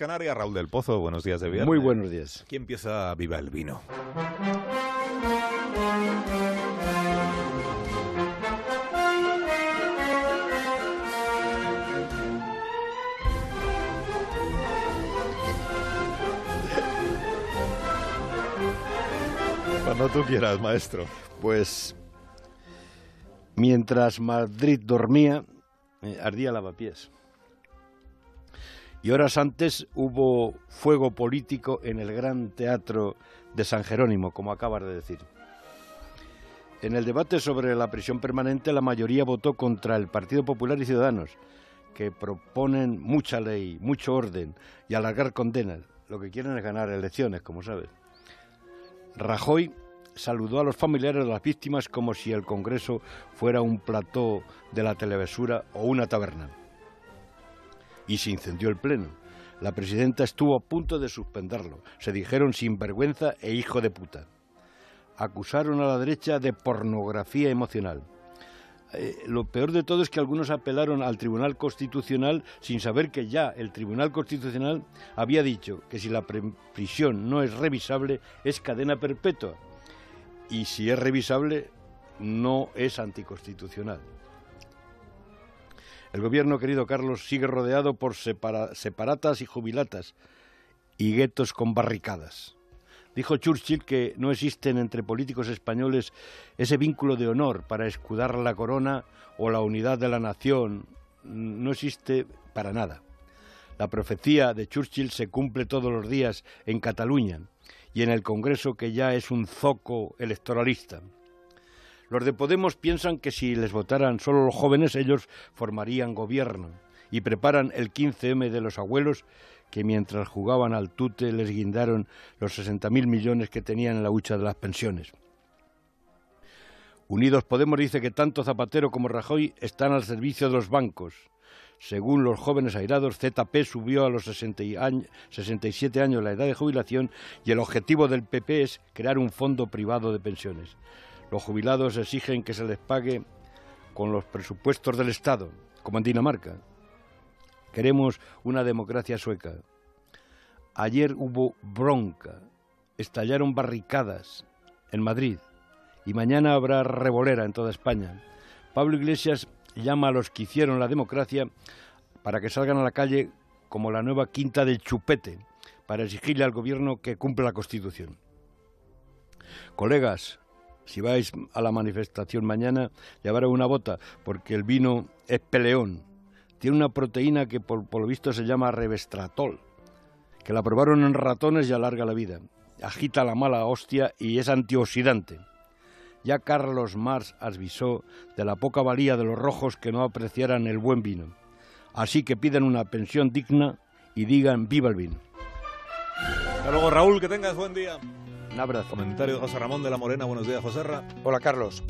Canarias. Raúl del Pozo, buenos días de viernes. Muy buenos días. Aquí empieza Viva el Vino. Cuando tú quieras, maestro. Pues mientras Madrid dormía, eh, ardía lavapiés. Y horas antes hubo fuego político en el Gran Teatro de San Jerónimo, como acabas de decir. En el debate sobre la prisión permanente, la mayoría votó contra el Partido Popular y Ciudadanos, que proponen mucha ley, mucho orden y alargar condenas. Lo que quieren es ganar elecciones, como sabes. Rajoy saludó a los familiares de las víctimas como si el Congreso fuera un plató de la televisión o una taberna. Y se incendió el Pleno. La presidenta estuvo a punto de suspenderlo. Se dijeron sinvergüenza e hijo de puta. Acusaron a la derecha de pornografía emocional. Eh, lo peor de todo es que algunos apelaron al Tribunal Constitucional sin saber que ya el Tribunal Constitucional había dicho que si la prisión no es revisable es cadena perpetua y si es revisable no es anticonstitucional. El gobierno, querido Carlos, sigue rodeado por separatas y jubilatas y guetos con barricadas. Dijo Churchill que no existen entre políticos españoles ese vínculo de honor para escudar la corona o la unidad de la nación. No existe para nada. La profecía de Churchill se cumple todos los días en Cataluña y en el Congreso que ya es un zoco electoralista. Los de Podemos piensan que si les votaran solo los jóvenes ellos formarían gobierno y preparan el 15M de los abuelos que mientras jugaban al tute les guindaron los 60.000 millones que tenían en la hucha de las pensiones. Unidos Podemos dice que tanto Zapatero como Rajoy están al servicio de los bancos. Según los jóvenes airados, ZP subió a los 67 años la edad de jubilación y el objetivo del PP es crear un fondo privado de pensiones. Los jubilados exigen que se les pague con los presupuestos del Estado, como en Dinamarca. Queremos una democracia sueca. Ayer hubo bronca, estallaron barricadas en Madrid y mañana habrá revolera en toda España. Pablo Iglesias llama a los que hicieron la democracia para que salgan a la calle como la nueva quinta del chupete, para exigirle al gobierno que cumpla la Constitución. Colegas, si vais a la manifestación mañana, llevaré una bota, porque el vino es peleón tiene una proteína que por, lo visto se llama revestratol, que la probaron en ratones y alarga la vida. Agita la mala hostia y es antioxidante. Ya Carlos Marx avisó de la poca valía de los rojos que no apreciaran el buen vino. Así que piden una pensión digna y digan viva el vino. Hasta luego, Raúl, que tengas buen día. Un abrazo. Comentario de José Ramón de la Morena. Buenos días, José Ra. Hola, Carlos.